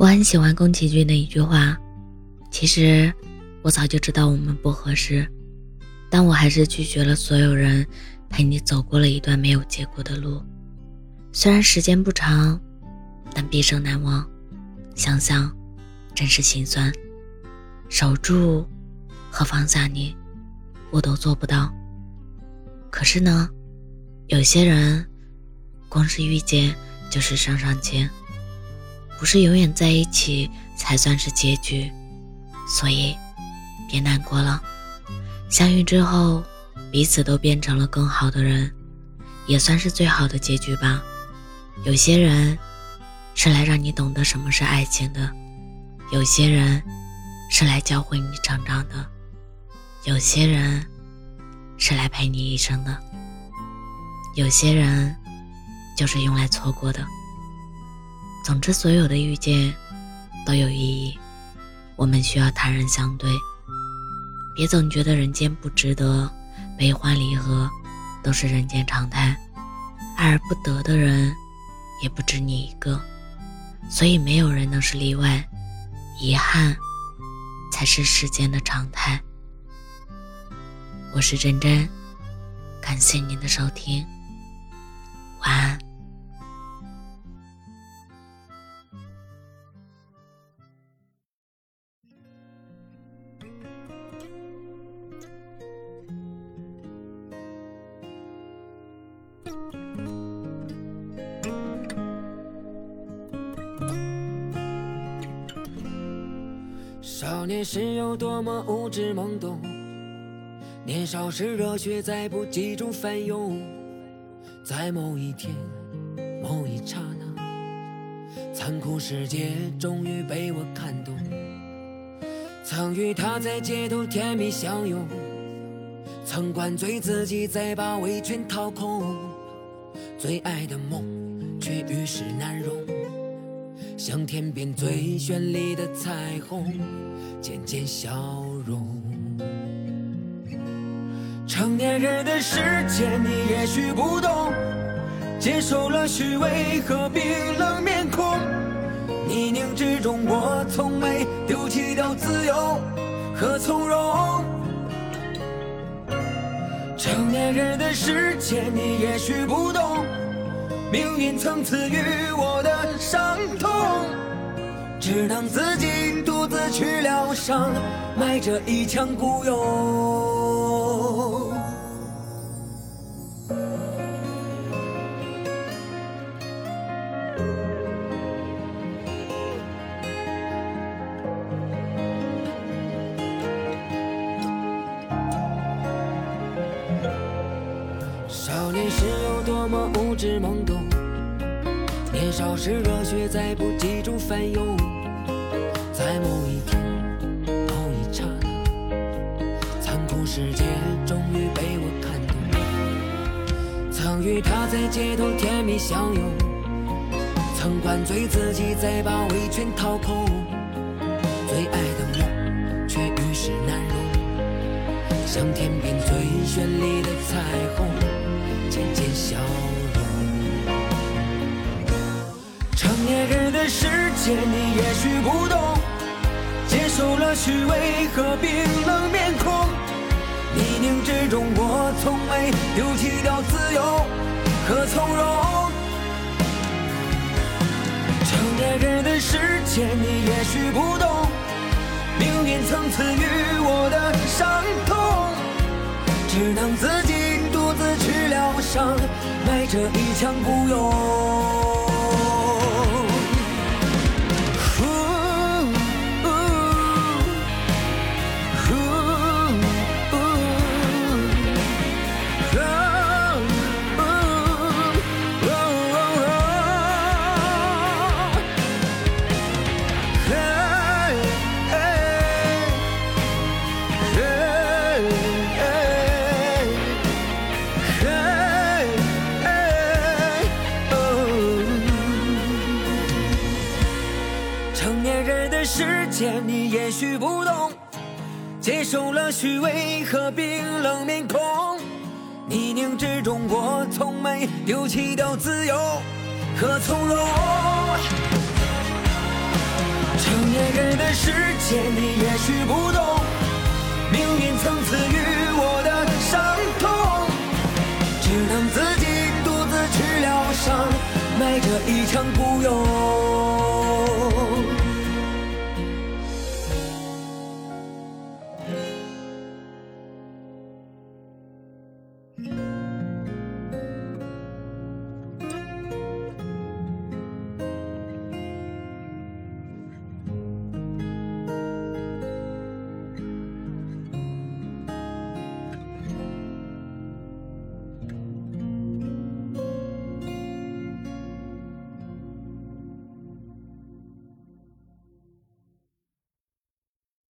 我很喜欢宫崎骏的一句话：“其实我早就知道我们不合适，但我还是拒绝了所有人陪你走过了一段没有结果的路。虽然时间不长，但毕生难忘。想想，真是心酸。守住和放下你，我都做不到。可是呢，有些人，光是遇见就是上上签。”不是永远在一起才算是结局，所以别难过了。相遇之后，彼此都变成了更好的人，也算是最好的结局吧。有些人是来让你懂得什么是爱情的，有些人是来教会你成长的，有些人是来陪你一生的，有些人就是用来错过的。总之，所有的遇见都有意义，我们需要坦然相对。别总觉得人间不值得，悲欢离合都是人间常态，爱而不得的人也不止你一个，所以没有人能是例外，遗憾才是世间的常态。我是真真，感谢您的收听，少年时有多么无知懵懂，年少时热血在不羁中翻涌，在某一天，某一刹那，残酷世界终于被我看懂。曾与他在街头甜蜜相拥，曾灌醉自己再把围裙掏空，最爱的梦却与世难容。像天边最绚丽的彩虹，渐渐消融。成年人的世界，你也许不懂，接受了虚伪和冰冷面孔。泥泞之中，我从没丢弃掉自由和从容。成年人的世界，你也许不懂。命运曾赐予我的伤痛，只能自己独自去疗伤，埋着一腔孤勇。么无知懵懂，年少时热血在不羁中翻涌，在某一天，某一刹那，残酷世界终于被我看懂。曾与他在街头甜蜜相拥，曾灌醉自己再把围裙掏空，最爱的梦却与世难容，像天边最绚丽的彩虹。渐渐消融。成年人的世界，你也许不懂，接受了虚伪和冰冷面孔。泥泞之中，我从没丢弃掉自由和从容。成年人的世界，你也许不懂，命运曾赐予我的伤痛，只能自己。独自去疗伤，埋着一腔孤勇。世界，你也许不懂，接受了虚伪和冰冷面孔。泥泞之中，我从没丢弃掉自由和从容。成年人的世界，你也许不懂，命运曾赐予我的伤痛，只能自己独自去疗伤，埋着一场孤勇。